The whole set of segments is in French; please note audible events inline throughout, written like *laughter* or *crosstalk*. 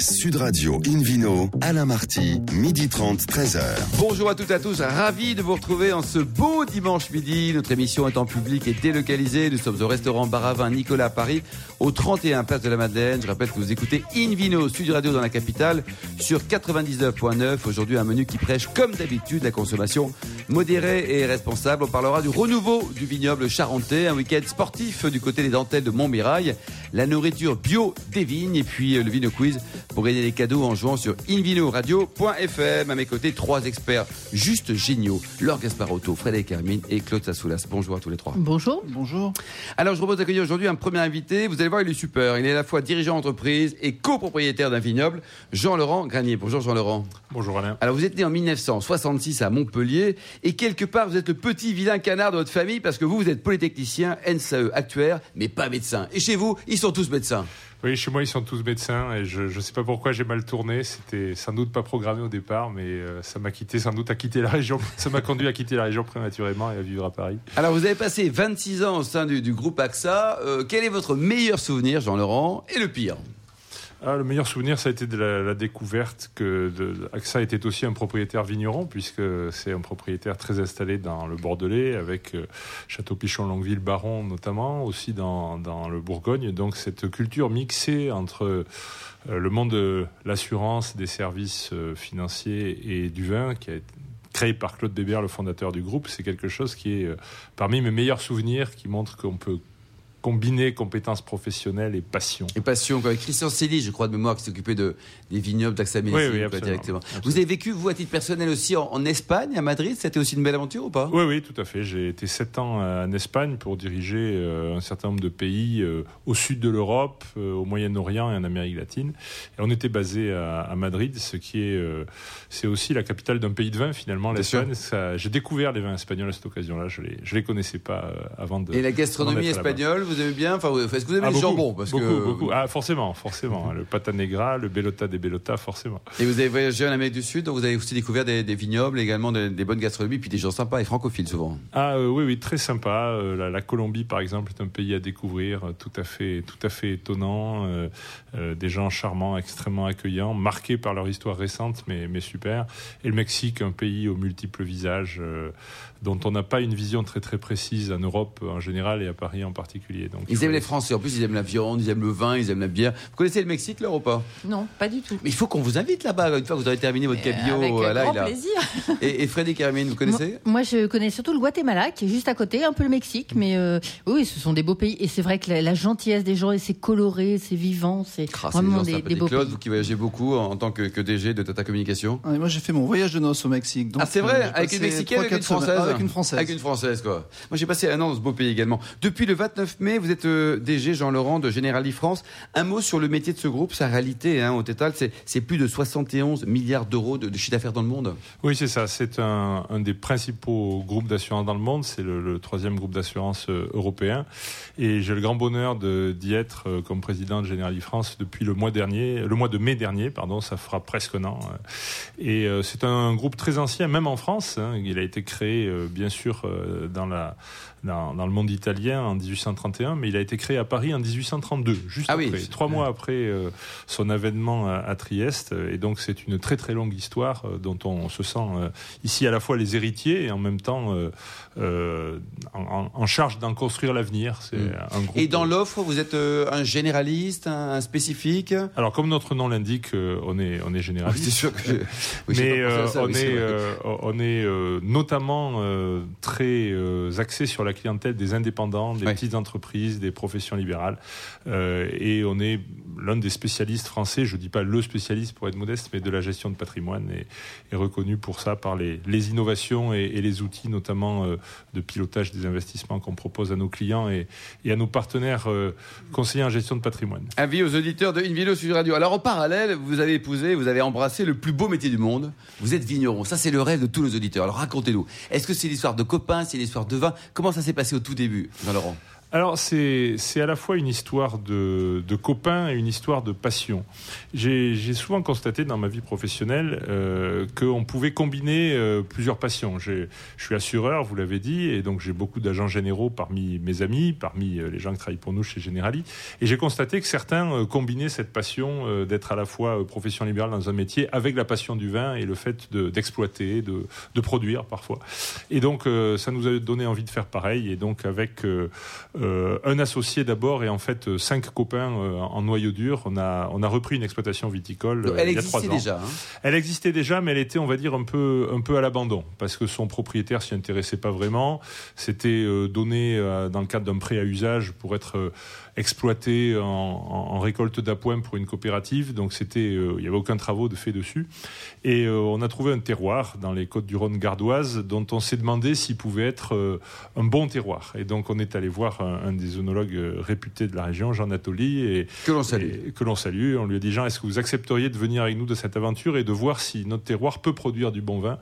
Sud Radio Invino, Alain Marty, midi 30, 13h. Bonjour à toutes et à tous, ravi de vous retrouver en ce beau dimanche midi. Notre émission est en public et délocalisée. Nous sommes au restaurant Baravin Nicolas à Paris, au 31 Place de la Madeleine. Je rappelle que vous écoutez Invino, Sud Radio dans la capitale, sur 99.9. Aujourd'hui, un menu qui prêche, comme d'habitude, la consommation modérée et responsable. On parlera du renouveau du vignoble charentais, un week-end sportif du côté des dentelles de Montmirail, la nourriture bio des vignes et puis le Vino Quiz pour gagner des cadeaux en jouant sur invinoradio.fm. À mes côtés, trois experts juste géniaux. Laure Gasparotto, Frédéric Hermine et Claude Sassoulas. Bonjour à tous les trois. Bonjour. Bonjour. Alors, je propose d'accueillir aujourd'hui un premier invité. Vous allez voir, il est super. Il est à la fois dirigeant d'entreprise et copropriétaire d'un vignoble, Jean-Laurent Granier. Bonjour Jean-Laurent. Bonjour Alain. Alors, vous êtes né en 1966 à Montpellier et quelque part, vous êtes le petit vilain canard de votre famille parce que vous, vous êtes polytechnicien, NSAE, actuaire, mais pas médecin. Et chez vous, ils sont tous médecins. Oui, chez moi, ils sont tous médecins et je ne sais pas pourquoi j'ai mal tourné. C'était sans doute pas programmé au départ, mais euh, ça m'a quitté sans doute à quitter la région. *laughs* Ça m'a conduit à quitter la région prématurément et à vivre à Paris. Alors, vous avez passé 26 ans au sein du, du groupe AXA. Euh, quel est votre meilleur souvenir, Jean-Laurent, et le pire? Ah, le meilleur souvenir, ça a été de la, découverte que AXA était aussi un propriétaire vigneron, puisque c'est un propriétaire très installé dans le Bordelais, avec euh, Château Pichon, Longueville, Baron notamment, aussi dans, le Bourgogne. Donc cette culture mixée entre euh, le monde de l'assurance, des services euh, financiers et du vin, qui a été créé par Claude Bébert, le fondateur du groupe, c'est quelque chose qui est parmi mes meilleurs souvenirs, qui montre qu'on peut combiner compétences professionnelles et passion. Et passion, quoi. Christian Cély, je crois de mémoire, qui s'occupait de, des vignobles d'Axa Oui, oui, directement. Absolument. Vous avez vécu, vous, à titre personnel aussi, en, en Espagne, à Madrid? C'était aussi une belle aventure ou pas? Oui, oui, tout à fait. J'ai été sept ans en Espagne pour diriger euh, un certain nombre de pays euh, au sud de l'Europe, euh, au Moyen-Orient et en Amérique latine. Et on était basé à, à Madrid, ce qui est, euh, c'est aussi la capitale d'un pays de vin finalement, l'Espagne. J'ai découvert les vins espagnols à cette occasion-là. Je les, je les connaissais pas euh, avant de. Et la gastronomie espagnole, vous aimez bien Enfin, est-ce que vous aimez Ah, les beaucoup, jambons parce beaucoup, que... beaucoup. Ah, forcément, forcément. le pata negra, le bellota des bellota, forcément. Et vous avez voyagé en Amérique du Sud, donc vous avez aussi découvert des, des vignobles, également des, des bonnes gastronomies, puis des gens sympas et francophiles souvent. Ah euh, oui, oui, très sympa. Euh, la, la Colombie, par exemple, est un pays à découvrir, euh, tout à fait, tout à fait étonnant. Des gens charmants, extrêmement accueillants, marqués par leur histoire récente, mais, mais super. Et le Mexique, un pays aux multiples visages, dont on n'a pas une vision très très précise en Europe en général et à Paris en particulier. Donc, Ils aiment les Français, en plus ils aiment la viande, ils aiment le vin, ils aiment la bière. Vous connaissez le Mexique, là, ou pas? Non, pas du tout. Mais il faut qu'on vous invite là-bas, une fois que vous aurez terminé votre Euh, cabillaud. avec voilà, grand il a- plaisir. *laughs* Et, et Frédéric Hermine, vous connaissez? Moi, moi, je connais surtout le Guatemala, qui est juste à côté, un peu le Mexique, mais euh, oui, ce sont des beaux pays. Et c'est vrai que la, la gentillesse des gens, et c'est coloré, c'est vivant, c'est Ah, c'est vraiment gens des, des beaux Claude, pays. vous qui voyagez beaucoup en tant que, que DG de Tata Communication. Ah, et moi, j'ai fait mon voyage de noces au Mexique. donc, ah, c'est vrai euh, Avec une Mexicaine trois, une Française Avec une Française. Avec une Française, quoi. Moi, j'ai passé un an dans ce beau pays également. Depuis le 29 mai, vous êtes euh, DG Jean-Laurent de Generali France. Un mot sur le métier de ce groupe, sa réalité, hein, au total, c'est plus de 71 milliards d'euros de, de chiffre d'affaires dans le monde. Oui, c'est ça. C'est un, un des principaux groupes d'assurance dans le monde. C'est le, le troisième groupe d'assurance euh, européen. Et j'ai le grand bonheur d'y être euh, comme président de Generali France depuis le mois dernier, le mois de mai dernier, pardon. Ça fera presque un an. Et euh, c'est un groupe très ancien, même en France. hein. Il a été créé, euh, bien sûr, euh, dans la dans, dans le monde italien en 1831, mais il a été créé à Paris en 1832, juste Ah oui. après, trois mois après euh, son avènement à, à Trieste. Et donc c'est une très très longue histoire euh, dont on se sent euh, ici à la fois les héritiers et en même temps en, charge d'en construire l'avenir. C'est Mm. un groupe. Et dans l'offre, vous êtes un généraliste, un, un spécifique? Alors comme notre nom l'indique, on est on est généraliste. Sûr que oui, j'ai mais ça, on, est, vrai. euh, on est notamment très axé sur la clientèle des indépendants, des petites entreprises, des professions libérales. Euh, et on est l'un des spécialistes français, je dis pas le spécialiste pour être modeste, mais de la gestion de patrimoine et, et reconnu pour ça par les, les innovations et, et les outils, notamment euh, de pilotage des investissements qu'on propose à nos clients et, et à nos partenaires euh, conseillers en gestion de patrimoine. Avis aux auditeurs de Invino Sud Radio. Alors en parallèle, vous avez épousé, vous avez embrassé le plus beau métier du monde. Vous êtes vigneron. Ça, c'est le rêve de tous nos auditeurs. Alors racontez-nous. Est-ce que c'est l'histoire de copains, c'est l'histoire de vin? Comment ça s'est passé au tout début, Jean-Laurent Alors, c'est à la fois une histoire de, de, copains et une histoire de passion. J'ai souvent constaté dans ma vie professionnelle euh, qu'on pouvait combiner euh, plusieurs passions. Je suis assureur, vous l'avez dit, et donc j'ai beaucoup d'agents généraux parmi mes amis, parmi euh, les gens qui travaillent pour nous chez Generali. Et j'ai constaté que certains euh, combinaient cette passion euh, d'être à la fois profession libérale dans un métier avec la passion du vin et le fait d'exploiter, de, de, produire parfois. Et donc, ça nous a donné envie de faire pareil. Et donc, avec euh, un associé d'abord et en fait euh, cinq copains euh, en noyau dur. On a, on a repris une exploitation viticole elle il y a trois ans. Déjà, hein. Elle existait déjà, mais elle était, on va dire, un peu, un peu à l'abandon parce que son propriétaire s'y intéressait pas vraiment. C'était donné dans le cadre d'un prêt à usage pour être exploité en, en récolte d'appoint pour une coopérative. Donc c'était, il n'y avait aucun travaux de fait dessus. Et on a trouvé un terroir dans les côtes du Rhône gardoise dont on s'est demandé s'il pouvait être un bon terroir. Et donc on est allé voir un, des œnologues euh, réputés de la région, Jean Nathalie, et que l'on salue. que l'on salue. On lui a dit Jean, est-ce que vous accepteriez de venir avec nous de cette aventure et de voir si notre terroir peut produire du bon vin?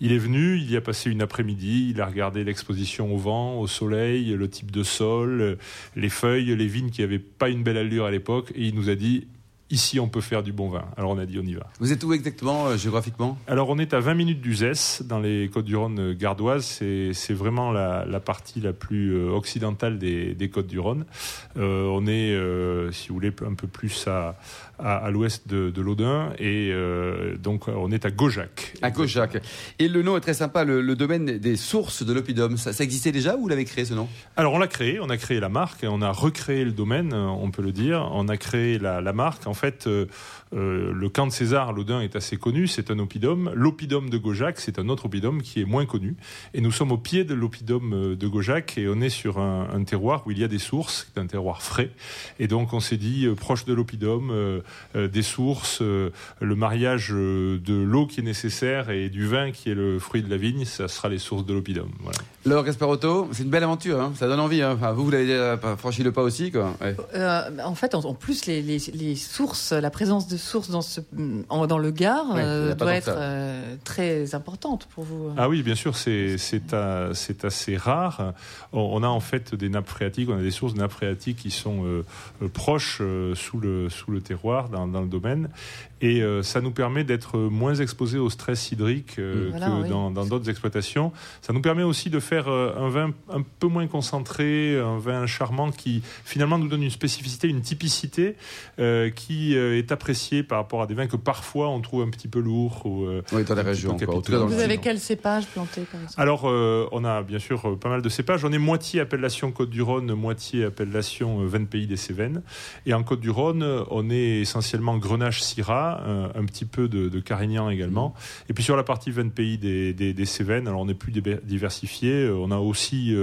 Il est venu, il y a passé une après-midi, il a regardé l'exposition au vent, au soleil, le type de sol, les feuilles, les vignes qui n'avaient pas une belle allure à l'époque, et il nous a dit ici on peut faire du bon vin. Alors on a dit on y va. Vous êtes où exactement euh, géographiquement? Alors on est à 20 minutes d'Uzès, dans les Côtes-du-Rhône euh, gardoises. C'est vraiment la, partie la plus euh, occidentale des, Côtes-du-Rhône. on est, si vous voulez, un peu plus à, à, l'ouest de, de l'Audin et donc on est à Gaujac. À Gaujac. Et le nom est très sympa, le, domaine des sources de l'oppidum. Ça, existait déjà ou vous l'avez créé ce nom? Alors on l'a créé, on a créé la marque, on a recréé le domaine, on peut le dire. On a créé la, la marque. En fait, euh, euh, le camp de César, l'Audin, est assez connu, c'est un oppidum. L'oppidum de Gaujac, c'est un autre oppidum qui est moins connu. Et nous sommes au pied de l'oppidum euh, de Gaujac et on est sur un, terroir où il y a des sources, c'est un terroir frais. Et donc on s'est dit, proche de l'oppidum, des sources, le mariage de l'eau qui est nécessaire et du vin qui est le fruit de la vigne, ça sera les sources de l'oppidum. Voilà. Laure Gasparotto, c'est une belle aventure, hein. ça donne envie. Hein. Enfin, vous, vous l'avez franchi le pas aussi. Quoi. en fait, en, plus, les, les sources, la présence de sources dans, ce, dans le Gard euh, doit être euh, très importante pour vous. Ah oui, bien sûr, c'est assez rare. On, a en fait des nappes phréatiques, on a des sources de nappes phréatiques qui sont euh, proches sous, le, sous le terroir, dans, dans le domaine. Et ça nous permet d'être moins exposés au stress hydrique que dans d'autres exploitations. Ça nous permet aussi de faire un vin un peu moins concentré, un vin charmant qui finalement nous donne une spécificité, une typicité qui est apprécié par rapport à des vins que parfois on trouve un petit peu lourds. Ou, euh, oui, dans la région. Vous avez quel cépage planté comme ça? Alors, euh, on a bien sûr euh, pas mal de cépages. On est moitié appellation Côte-du-Rhône, moitié appellation Vin Pays des Cévennes. Et en Côte-du-Rhône, on est essentiellement Un, petit peu de, Carignan également. Mmh. Et puis sur la partie Vin Pays des, des, Cévennes, alors on est plus diversifié. On a aussi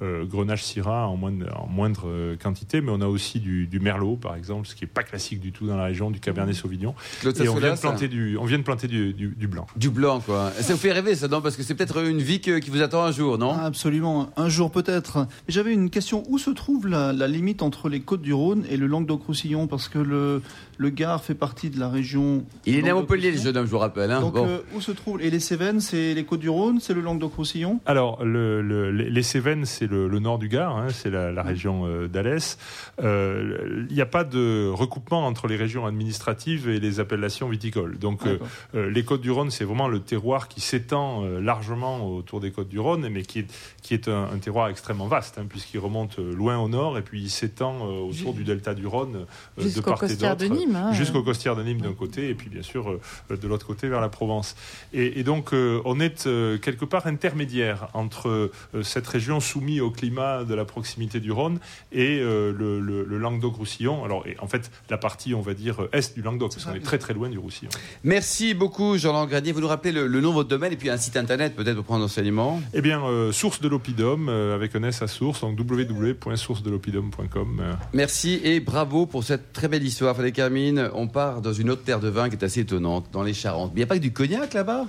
Grenache Syrah en moindre, en moindre quantité, mais on a aussi du, du Merlot, par exemple, ce qui n'est pas classique du tout dans la région, du Cabernet Sauvignon. Et on vient, de planter du, on vient de planter du, du, blanc. Du blanc, quoi. Ça vous fait rêver, ça, non? Parce que c'est peut-être une vie qui vous attend un jour, non? Absolument, un jour peut-être. Mais j'avais une question. Où se trouve la, la limite entre les Côtes-du-Rhône et le Languedoc-Roussillon? Parce que le, le Gard fait partie de la région. Il est né à Montpellier, le jeune homme, je vous rappelle. Hein. Donc, euh, où se trouve Et les Cévennes, c'est les Côtes-du-Rhône, c'est le Languedoc-Roussillon? Alors, le, les Cévennes, c'est le, nord du Gard, hein, c'est la, région euh, d'Alès. Euh, il n'y a pas de recoupement entre les régions administratives et les appellations viticoles. Donc, les Côtes-du-Rhône, c'est vraiment le terroir qui s'étend largement autour des Côtes-du-Rhône, mais qui est, qui est un, terroir extrêmement vaste, hein, puisqu'il remonte loin au nord et puis il s'étend autour du delta du Rhône de part et d'autre. Hein. jusqu'aux costières de Nîmes d'un côté, et puis bien sûr euh, de l'autre côté vers la Provence. Et, donc euh, on est euh, quelque part intermédiaire entre cette région soumise au climat de la proximité du Rhône et le, Languedoc-Roussillon. Alors en fait la partie on va dire est du Languedoc, parce qu'on est très très loin du Roussillon. Merci beaucoup Jean-Laurent Granier. Vous nous rappelez le, nom de votre domaine et puis un site internet peut-être pour prendre enseignement Eh bien, source de l'Opidum avec un S à source, donc www.sourcedelopidum.com. Merci et bravo pour cette très belle histoire. On part dans une autre terre de vin qui est assez étonnante, dans les Charentes. Mais il n'y a pas que du cognac là-bas?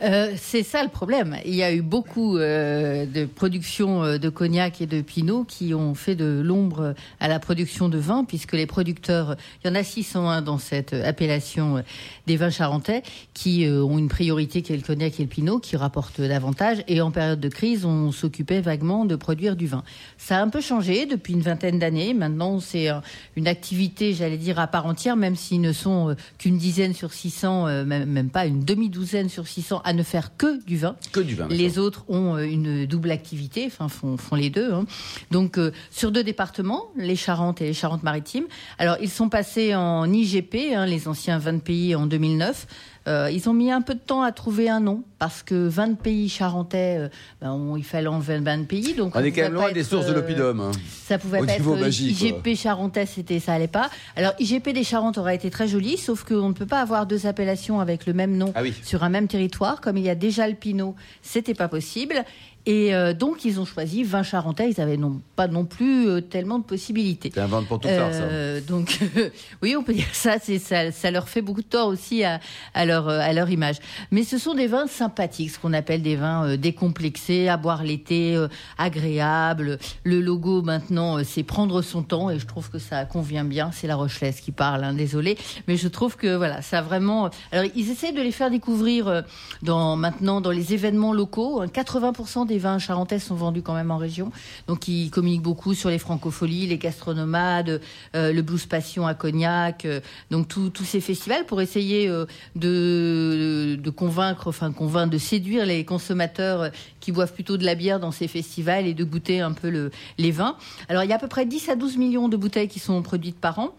Euh, c'est ça le problème. Il y a eu beaucoup euh, de production euh, de cognac et de pinot qui ont fait de l'ombre à la production de vin, puisque les producteurs, il y en a 601 dans cette appellation des vins charentais, qui ont une priorité qui est le cognac et le pinot, qui rapportent davantage. Et en période de crise, on s'occupait vaguement de produire du vin. Ça a un peu changé depuis une vingtaine d'années. Maintenant, c'est une activité, j'allais dire, à part entière, même s'ils ne sont qu'une dizaine sur 600, même pas une demi-douzaine sur 600 à ne faire que du vin. Que du vin. Les autres ont euh, une double activité, enfin font, font les deux. Hein. Donc euh, sur deux départements, les Charentes et les Charentes-Maritimes. Alors ils sont passés en IGP, hein, les anciens 20 pays en 2009. Euh, ils ont mis un peu de temps à trouver un nom parce que 20 pays charentais, ben, il fallait en 20, pays. Donc on est quand même loin des sources de l'opidum. Hein. Ça pouvait pas être IGP charentais, c'était ça allait pas. Alors IGP des Charentes aurait été très joli, sauf qu'on ne peut pas avoir deux appellations avec le même nom ah sur un même territoire, comme il y a déjà le Pinot, c'était pas possible. Et euh, donc, ils ont choisi vin charentais. Ils n'avaient non, pas non plus euh, tellement de possibilités. C'est un vin pour tout faire, ça. Euh, donc, *laughs* oui, on peut dire ça, ça. Ça leur fait beaucoup de tort aussi à, à, leur, à leur image. Mais ce sont des vins sympathiques, ce qu'on appelle des vins décomplexés, à boire l'été, agréables. Le logo, maintenant, c'est prendre son temps. Et je trouve que ça convient bien. C'est la Rochelaise qui parle, hein, désolé. Mais je trouve que, voilà, ça vraiment... Alors, ils essaient de les faire découvrir dans, maintenant dans les événements locaux. 80% des les vins charentais sont vendus quand même en région. Donc ils communiquent beaucoup sur les francopholies, les gastronomades, euh, le blues passion à Cognac, euh, donc tous ces festivals pour essayer euh, de, convaincre, enfin convaincre, de séduire les consommateurs qui boivent plutôt de la bière dans ces festivals et de goûter un peu les vins. Alors il y a à peu près 10 à 12 millions de bouteilles qui sont produites par an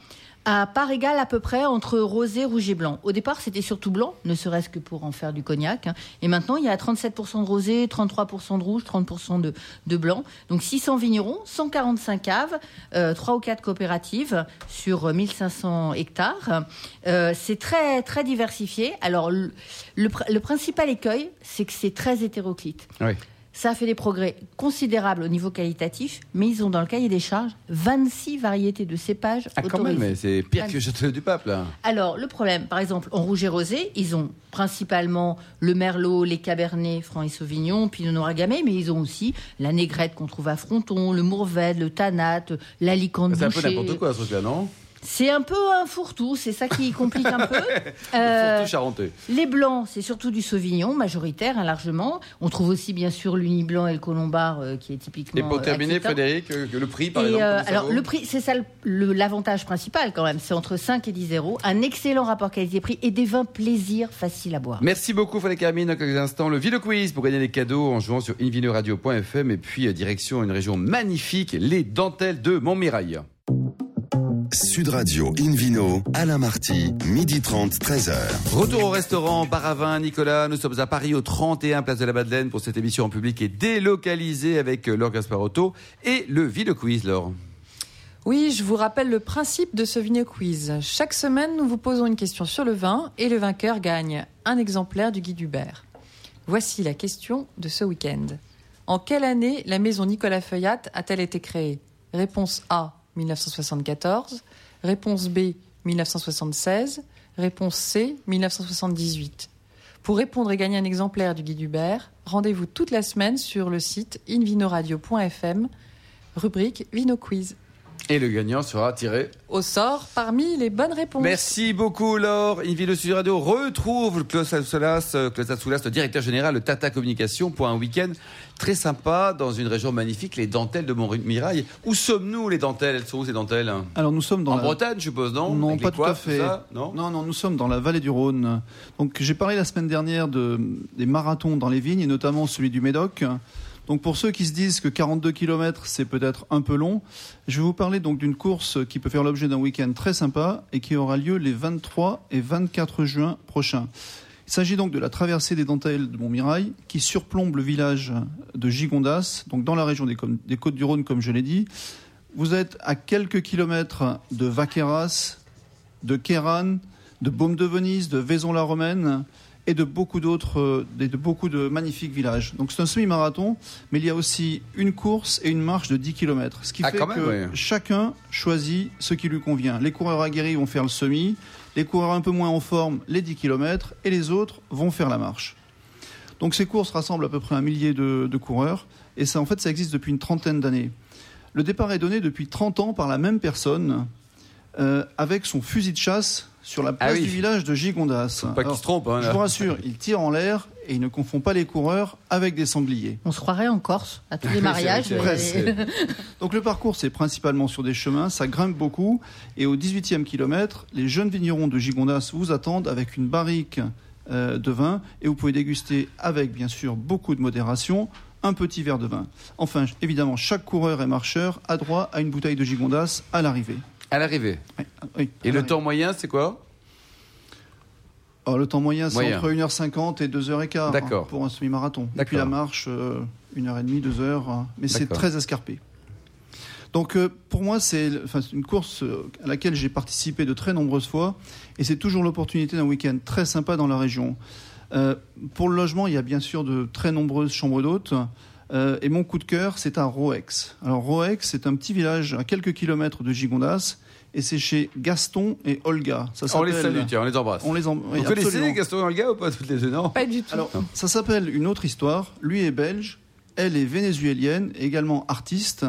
à part égale à peu près entre rosé, rouge et blanc. Au départ, c'était surtout blanc, ne serait-ce que pour en faire du cognac. Hein. Et maintenant, il y a 37% de rosé, 33% de rouge, 30% de, blanc. Donc 600 vignerons, 145 caves, euh, 3 ou 4 coopératives sur 1500 hectares. Euh, c'est très, très diversifié. Alors, le, le, le principal écueil, c'est que c'est très hétéroclite. Oui. Ça a fait des progrès considérables au niveau qualitatif, mais ils ont dans le cahier des charges 26 variétés de cépages ah, quand même, c'est pire que Château du Pape, là. Alors, le problème, par exemple, en rouge et rosé, ils ont principalement le merlot, les cabernets, franc et sauvignon, pinot noir gamay, mais ils ont aussi la négrette qu'on trouve à Fronton, le mourvèdre, le tanat, l'alicante C'est un peu n'importe quoi, ce truc-là, non? C'est un peu un fourre-tout, c'est ça qui complique un peu. *laughs* euh, charentais. Les blancs, c'est surtout du Sauvignon, majoritaire, hein, largement. On trouve aussi, bien sûr, l'Uni Blanc et le Colombard, euh, qui est typiquement. Et pour terminer, Frédéric, euh, le prix, par exemple euh, Alors, le prix, c'est ça l'avantage principal, quand même. C'est entre 5 et 10 euros. Un excellent rapport qualité-prix et des vins plaisir faciles à boire. Merci beaucoup, Frédéric Hermine. Dans quelques instants, le Vino Quiz pour gagner des cadeaux en jouant sur invinoradio.fm et puis direction une région magnifique, les dentelles de Montmirail. Sud Radio Invino, Alain Marty, midi 30, 13h. Retour au restaurant Baravin, Nicolas. Nous sommes à Paris au 31 Place de la Madeleine pour cette émission en public et délocalisée avec Laure Gasparotto et le Ville Quiz, Laure. Oui, je vous rappelle le principe de ce Vino Quiz. Chaque semaine, nous vous posons une question sur le vin et le vainqueur gagne un exemplaire du guide Hubert. Voici la question de ce week-end. En quelle année la maison Nicolas Feuillat a-t-elle été créée? Réponse A 1974. Réponse B, 1976. Réponse C, 1978. Pour répondre et gagner un exemplaire du guide Hubert, rendez-vous toute la semaine sur le site invinoradio.fm, rubrique Vino Quiz. Et le gagnant sera tiré au sort parmi les bonnes réponses. Merci beaucoup, Laure. Invino Studio Radio retrouve Klaus Assoulas, Klaus Assoulas, le directeur général de Tata Communication, pour un week-end très sympa dans une région magnifique, les dentelles de Montmirail. Où sommes-nous, les dentelles? Elles sont où ces dentelles? Alors nous sommes dans en la... Bretagne, je suppose, non? Non, pas tout à fait. non, non, non, nous sommes dans la vallée du Rhône. Donc j'ai parlé la semaine dernière de, des marathons dans les vignes, et notamment celui du Médoc. Donc pour ceux qui se disent que 42 km c'est peut-être un peu long, je vais vous parler donc d'une course qui peut faire l'objet d'un week-end très sympa et qui aura lieu les 23 et 24 juin prochains. Il s'agit donc de la traversée des dentelles de Montmirail qui surplombe le village de Gigondas, donc dans la région des, Côtes-du-Rhône comme je l'ai dit. Vous êtes à quelques kilomètres de Vaqueras, de Kéran, de Baume de Venise, de Vaison-la-Romaine, et de beaucoup d'autres, euh, de beaucoup de magnifiques villages. Donc c'est un semi-marathon, mais il y a aussi une course et une marche de 10 km. Ce qui ah, fait que chacun choisit ce qui lui convient. Les coureurs aguerris vont faire le semi, les coureurs un peu moins en forme, les 10 km, et les autres vont faire la marche. Donc ces courses rassemblent à peu près un millier de, de coureurs et ça en fait ça existe depuis une trentaine d'années. Le départ est donné depuis 30 ans par la même personne euh, avec son fusil de chasse sur la place Ah oui. du village de Gigondas. Pas qu'il se trompe. Hein, je vous rassure, il tire en l'air et il ne confond pas les coureurs avec des sangliers. On se croirait en Corse à tous *laughs* les mariages. mais- *laughs* Donc le parcours, c'est principalement sur des chemins, ça grimpe beaucoup. Et au 18e kilomètre, les jeunes vignerons de Gigondas vous attendent avec une barrique euh, de vin et vous pouvez déguster avec, bien sûr, beaucoup de modération, un petit verre de vin. Enfin, évidemment, chaque coureur et marcheur a droit à une bouteille de Gigondas à l'arrivée. À l'arrivée. Oui, oui, Et à le temps moyen, c'est quoi? Alors, le temps moyen, c'est entre 1h50 et 2h15 D'accord. pour un semi-marathon. Et puis la marche, euh, 1h30, 2h, hein. mais c'est très escarpé. Donc euh, pour moi, c'est une course euh, à laquelle j'ai participé de très nombreuses fois et c'est toujours l'opportunité d'un week-end très sympa dans la région. Euh, pour le logement, il y a bien sûr de très nombreuses chambres d'hôtes. Euh, et mon coup de cœur, c'est à Roex. Alors Roex, c'est un petit village à quelques kilomètres de Gigondas et c'est chez Gaston et Olga. Ça On les salue, tiens, on les embrasse. On les em- oui, Vous connaissez. Gaston et Olga ou pas toutes les deux Non Pas du tout. Alors, ça s'appelle Une autre histoire. Lui est belge, elle est vénézuélienne, également artiste.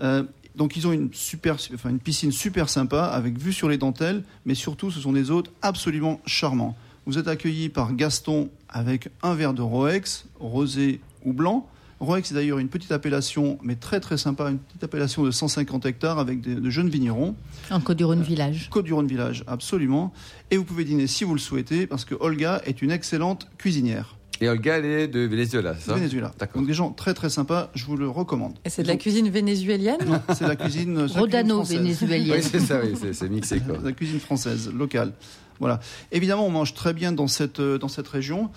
Euh, donc ils ont une, super, enfin, une piscine super sympa avec vue sur les dentelles, mais surtout ce sont des hôtes absolument charmants. Vous êtes accueillis par Gaston avec un verre de Roex, rosé ou blanc. Roex est d'ailleurs une petite appellation, mais très très sympa, une petite appellation de 150 hectares avec des- de jeunes vignerons. En Côte-du-Rhône village. Côte-du-Rhône Village, absolument. Et vous pouvez dîner si vous le souhaitez, parce que Olga est une excellente cuisinière. Et Olga, elle est de Venezuela, ça? Venezuela. D'accord. Donc des gens très très sympas, je vous le recommande. Et c'est de la cuisine vénézuélienne? Non, c'est la cuisine. c'est la cuisine Rodano française. vénézuélienne. Oui, c'est ça, oui, c'est- c'est mixé. Quoi. La cuisine française, locale. Voilà. Évidemment, on mange très bien dans cette, euh, dans cette région.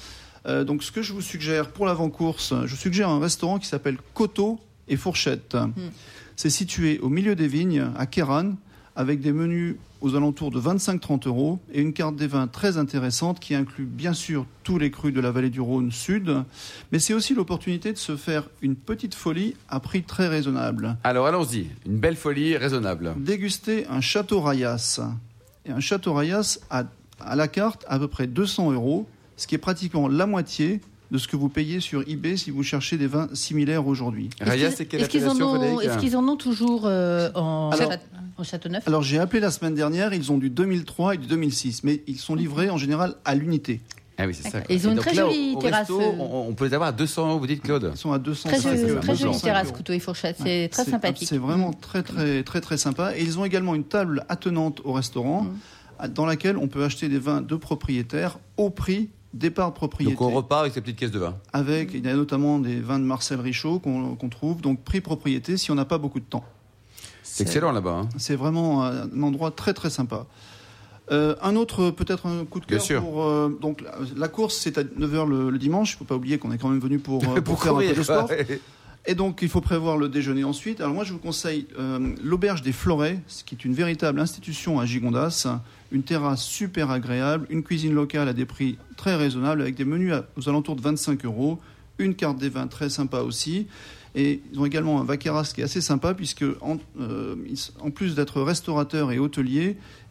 Euh, donc, ce que je vous suggère pour l'avant-course, je suggère un restaurant qui s'appelle Coteau et Fourchette. C'est situé au milieu des vignes, à Kéran, avec des menus aux alentours de 25-30 euros et une carte des vins très intéressante qui inclut bien sûr tous les crus de la vallée du Rhône sud, mais c'est aussi l'opportunité de se faire une petite folie à prix très raisonnable. Alors allons-y, une belle folie raisonnable. Déguster un château Rayas. Et un château Rayas a à la carte à peu près 200 euros, ce qui est pratiquement la moitié de ce que vous payez sur eBay si vous cherchez des vins similaires aujourd'hui. Raya, Est-ce c'est qu'ils- quelle est-ce qu'ils en, est-ce qu'ils en ont toujours euh, en, Alors- en Châteauneuf? Alors j'ai appelé la semaine dernière, ils ont du 2003 et du 2006, mais ils sont livrés en général à l'unité. Ah oui, c'est ça. Ils ont une très là, jolie au terrasse, resto, euh. on, on peut les avoir à 200 euros, vous dites, Claude Ils sont à 200 Très, jolie- très jolie 205 terrasse couteau et fourchette, c'est très sympathique. C'est vraiment très très très très sympa. Et ils ont également une table attenante au restaurant Mm. à- dans laquelle on peut acheter des vins de propriétaires au prix départ de propriété. Donc on repart avec ces petites caisses de vin. avec, il y a notamment des vins de Marcel Richaud qu'on trouve, donc prix propriété si on n'a pas beaucoup de temps. C'est excellent là-bas. hein. C'est vraiment un endroit très très sympa. Euh, un autre, peut-être un coup de Bien cœur sûr. pour. euh, donc la, la course, c'est à 9h le, le dimanche. Il ne faut pas oublier qu'on est quand même venu pour, *laughs* euh, pour, faire un peu de sport. Et donc, il faut prévoir le déjeuner ensuite. Alors, moi, je vous conseille euh, l'Auberge des Florets, qui est une véritable institution à Gigondas. Une terrasse super agréable, une cuisine locale à des prix très raisonnables, avec des menus aux alentours de 25 euros, une carte des vins très sympa aussi. Et ils ont également un vaqueras qui est assez sympa, puisque en, euh, plus d'être restaurateurs et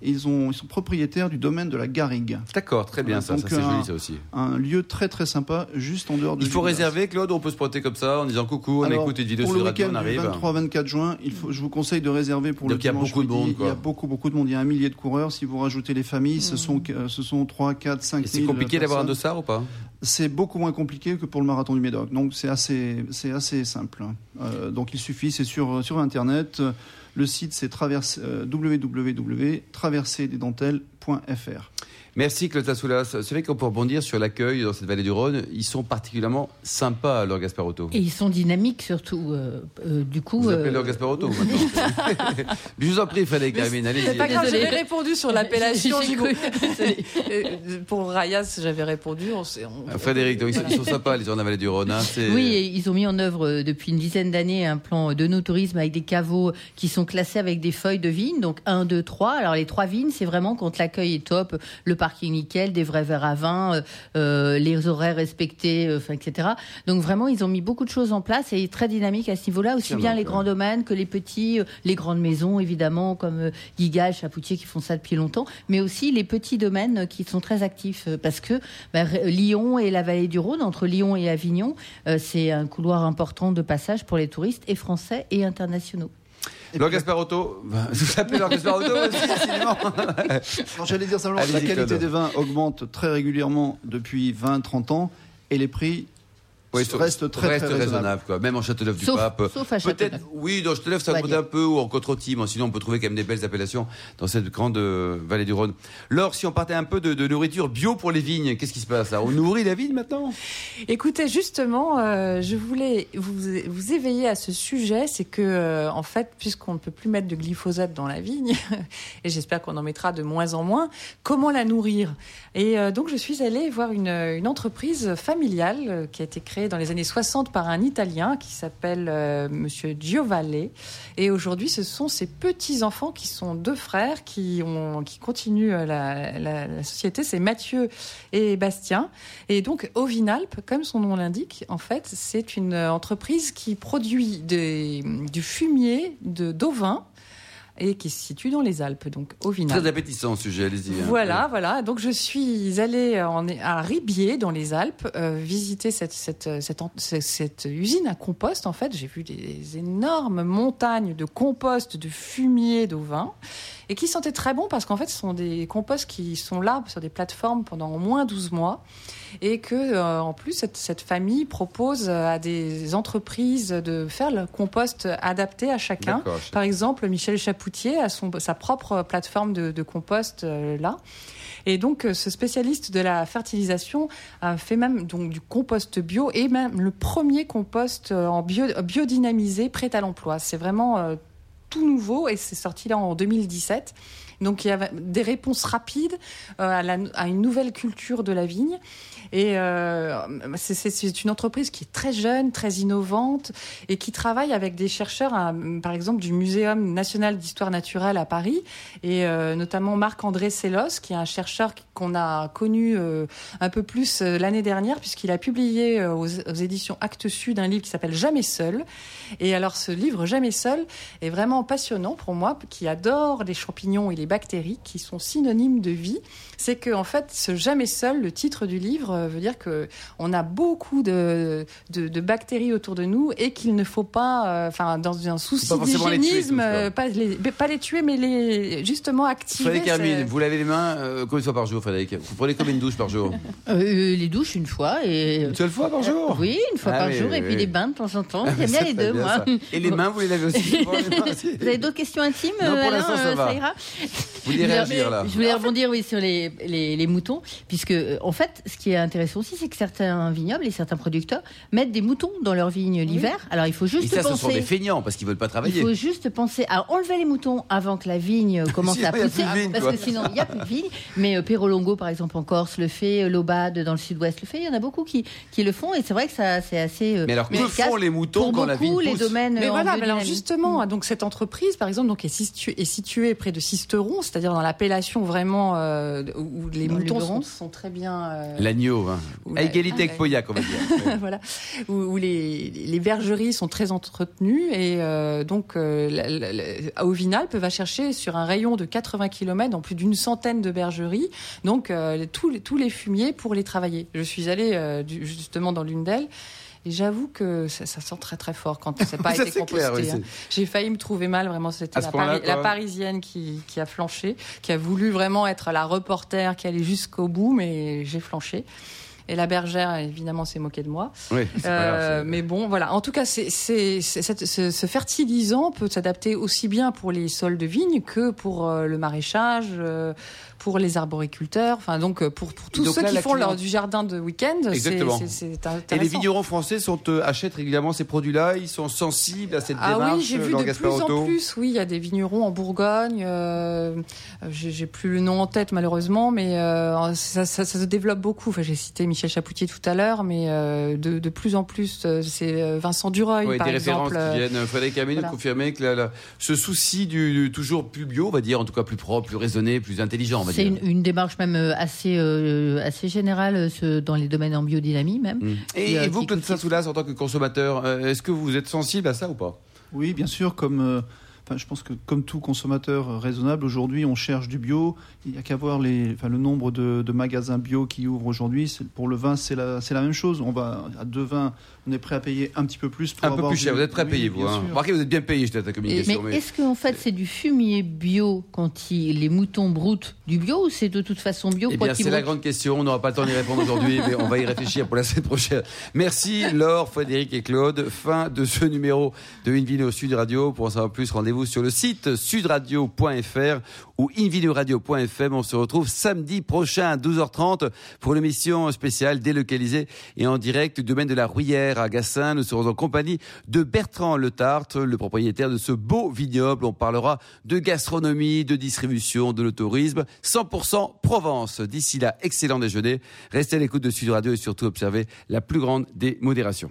ils, ont, ils sont propriétaires du domaine de la Garrigue. D'accord, très bien ça, Donc, ça c'est un- joli ça aussi. Un lieu très très sympa, juste en dehors de Il faut réserver, Claude, on peut se pointer comme ça en disant coucou, on Alors, écoute une vidéo sur le radio, on arrive. 23-24 juin, il faut, je vous conseille de réserver pour Donc, le il y a dimanche beaucoup de monde, quoi. Il y a beaucoup, beaucoup de monde. Il y a un millier de coureurs. Si vous rajoutez les familles, ce, sont, euh, ce sont 3, 4, 5 Et c'est 000 compliqué d'avoir un dossard ou pas? C'est beaucoup moins compliqué que pour le marathon du Médoc. Donc c'est assez, c'est assez simple. Euh, donc il suffit, c'est sur, sur Internet. Le site c'est euh, www.traversedesdentelles.fr. Merci Claude Tassoulas. C'est vrai qu'on peut rebondir sur l'accueil dans cette vallée du Rhône. Ils sont particulièrement sympas, leur Gasparotto. Et ils sont dynamiques surtout. euh, euh, du coup, Vous appelez euh, leur Gasparotto maintenant *laughs* *laughs* Je vous en prie, Frédéric Carmine, C'est allez-y. pas grave, j'avais répondu sur *laughs* l'appellation. Euh, Pour Rayas, j'avais répondu. On sait, on- Ah, Frédéric, donc, ils sont- Voilà. ils sont sympas, les gens de la vallée du Rhône. hein, Oui, et ils ont mis en œuvre euh, depuis une dizaine d'années un plan de no-tourisme avec des caveaux qui sont classés avec des feuilles de vigne, donc 1, 2, 3. Alors les trois vignes, c'est vraiment quand l'accueil est top, le parking nickel, des vrais verres à vin, les horaires respectés, enfin, etc. Donc vraiment, ils ont mis beaucoup de choses en place et très dynamique à ce niveau-là, aussi bien les grands domaines que les petits, les grandes maisons évidemment, comme Giga, Chapoutier qui font ça depuis longtemps, mais aussi les petits domaines qui sont très actifs parce que bah, Lyon et la vallée du Rhône, entre Lyon et Avignon, c'est un couloir important de passage pour les touristes et français et internationaux. Laure Gasparotto, vous appelez Laure Gasparotto aussi, *laughs* J'allais dire simplement la qualité des vins augmente très régulièrement depuis 20-30 ans et les prix oui, reste très, reste très raisonnable. quoi. Même en Châteauneuf du Pape. Sauf à Peut-être, oui, dans Châteauneuf, ça coûte un peu, ou en Côte-Rôtie, sinon on peut trouver quand même des belles appellations dans cette grande euh, vallée du Rhône. Laure, si on partait un peu de, nourriture bio pour les vignes, qu'est-ce qui se passe là? On nourrit la vigne maintenant? Écoutez, justement, euh, je voulais vous, vous éveiller à ce sujet, c'est que, euh, en fait, puisqu'on ne peut plus mettre de glyphosate dans la vigne, *laughs* et j'espère qu'on en mettra de moins en moins, comment la nourrir? Et donc, je suis allée voir une, une entreprise familiale qui a été créée dans les années 60 par un Italien qui s'appelle euh, Monsieur Giovalle. Et aujourd'hui, ce sont ses petits-enfants qui sont deux frères qui, ont, qui continuent euh, la, société. C'est Mathieu et Bastien. Et donc, Ovinalp, comme son nom l'indique, en fait, c'est une entreprise qui produit des, du fumier de et qui se situe dans les Alpes, donc au Vinal. Très appétissant sujet, allez-y. Hein. Voilà, voilà. Donc je suis allée en, à Ribier, dans les Alpes, euh, visiter cette, cette, cette, usine à compost. En fait, j'ai vu des énormes montagnes de compost, de fumier, d'ovin et qui sentaient très bon parce qu'en fait, ce sont des composts qui sont là sur des plateformes pendant au moins 12 mois et que euh, en plus cette, cette, famille propose à des entreprises de faire le compost adapté à chacun. Par exemple, Michel Chapoutier a son, sa propre plateforme de, de compost euh, là. Et donc, euh, ce spécialiste de la fertilisation a fait même donc du compost bio et même le premier compost en bio, biodynamisé prêt à l'emploi. C'est vraiment tout nouveau et c'est sorti là en 2017. Donc il y a des réponses rapides euh, à, une nouvelle culture de la vigne. Et euh, c'est une entreprise qui est très jeune, très innovante et qui travaille avec des chercheurs, par exemple du Muséum national d'histoire naturelle à Paris, et euh, notamment Marc-André Sellos, qui est un chercheur qu'on a connu un peu plus l'année dernière, puisqu'il a publié aux, éditions Actes Sud un livre qui s'appelle Jamais seul. Et alors ce livre Jamais seul est vraiment passionnant pour moi, qui adore les champignons et les bactéries qui sont synonymes de vie, c'est que en fait, ce jamais seul, le titre du livre euh, veut dire que on a beaucoup de, de, bactéries autour de nous et qu'il ne faut pas, euh, enfin, dans un souci d'hygiénisme, euh, pas, les, pas les tuer, mais les justement activer. Frédéric Hermine, vous lavez les mains combien de fois par jour, Frédéric Vous prenez combien de douches par jour Les douches une fois et une seule fois par jour. oui, une fois ah par jour et puis les bains de temps en temps. J'aime bien les deux, moi. Et les mains, vous les lavez aussi. *laughs* *laughs* vous avez d'autres questions intimes Non, pour l'instant, ça, va. ira. Vous voulez *laughs* réagir là Je voulais rebondir oui sur les, les, les moutons, puisque euh, en fait, ce qui est intéressant aussi, c'est que certains vignobles et certains producteurs mettent des moutons dans leurs vignes l'hiver. Alors il faut juste et ça, penser. Ce sont des feignants parce qu'ils veulent pas travailler. Il faut juste penser à enlever les moutons avant que la vigne *laughs* commence à pousser, parce que sinon il n'y a plus de vigne. Mais euh, Perolongo, par exemple, en Corse le fait, euh, Lobade dans le Sud-Ouest le fait. Il y en a beaucoup qui, qui le font et c'est vrai que ça c'est assez. Euh, mais alors que font les moutons quand la vigne pousse les domaines. Mais voilà, alors justement, donc cette entreprise, par exemple, donc est située, est située près de Sisteron, c'est-à-dire dans l'appellation vraiment où les moutons sont sont très bien. Euh, L'agneau, hein. à égalité avec Pauillac, on va dire. *laughs* voilà, où, les, les, bergeries sont très entretenues et euh, donc euh, au Vinalp va chercher sur un rayon de 80 km dans plus d'une centaine de bergeries, donc tous, les, tous les fumiers pour les travailler. Je suis allée justement dans l'une d'elles. Et j'avoue que ça, sent très très fort quand *laughs* ça n'a pas été composté. Hein. J'ai failli me trouver mal, vraiment. C'était la, la, parisienne qui, qui, a flanché, qui a voulu vraiment être la reporter qui allait jusqu'au bout, mais j'ai flanché. Et la bergère, évidemment, s'est moquée de moi. Oui, euh, mais bon, voilà. En tout cas, c'est, c'est, ce, ce, fertilisant peut s'adapter aussi bien pour les sols de vigne que pour euh, le maraîchage, euh, pour les arboriculteurs, enfin donc euh, pour, pour tous ceux qui font leur, du jardin de week-end. Exactement. Et les vignerons français sont, euh, achètent régulièrement ces produits-là, ils sont sensibles à cette ah démarche. Ah oui, j'ai vu de plus en plus. Oui, il y a des vignerons en Bourgogne. Euh, j'ai plus le nom en tête malheureusement, mais euh, ça, ça, ça, se développe beaucoup. Enfin, j'ai cité Michel Chapoutier tout à l'heure, mais euh, de, de, plus en plus, c'est Vincent Dureuil oui, par des exemple. références qui viennent. Frédéric Camille voilà. confirmer que ce souci du, toujours plus bio, on va dire, en tout cas plus propre, plus raisonné, plus intelligent va C'est dire. une, une démarche même euh, assez, euh, assez générale euh, ce- dans les domaines en biodynamie même. Mm. Et, euh, et vous, Claude Saint-Soulas, en tant que consommateur, euh, est-ce que vous êtes sensible à ça ou pas? Oui, bien sûr, comme. Enfin, je pense que comme tout consommateur raisonnable, aujourd'hui, on cherche du bio. Il n'y a qu'à voir les, enfin, le nombre de, de magasins bio qui ouvrent aujourd'hui. Pour le vin, c'est la, la même chose. On va à deux vins, on est prêt à payer un petit peu plus pour Un peu plus cher, du- vous êtes prêt à payer, vous. Hein. Remarquez, vous êtes bien payé, j'étais à ta Mais communication. mais- est-ce qu'en fait c'est du fumier bio quand il- les moutons broutent du bio ou c'est de toute façon bio Eh bien, c'est la grande question. On n'aura pas le temps d'y répondre aujourd'hui, mais on va y réfléchir pour la semaine prochaine. Merci Laure, Frédéric et Claude. Fin de ce numéro de Invino Sud Radio. Pour en savoir plus, rendez-vous sur le site sudradio.fr ou invinoradio.fm. On se retrouve samedi prochain à 12h30 pour l'émission spéciale délocalisée et en direct du domaine de la Rouillère à Gassin. Nous serons en compagnie de Bertrand Le Tartre, le propriétaire de ce beau vignoble. On parlera de gastronomie, de distribution, de l'autorisme. 100% Provence. D'ici là, excellent déjeuner. Restez à l'écoute de Sud Radio et surtout observez la plus grande des modérations.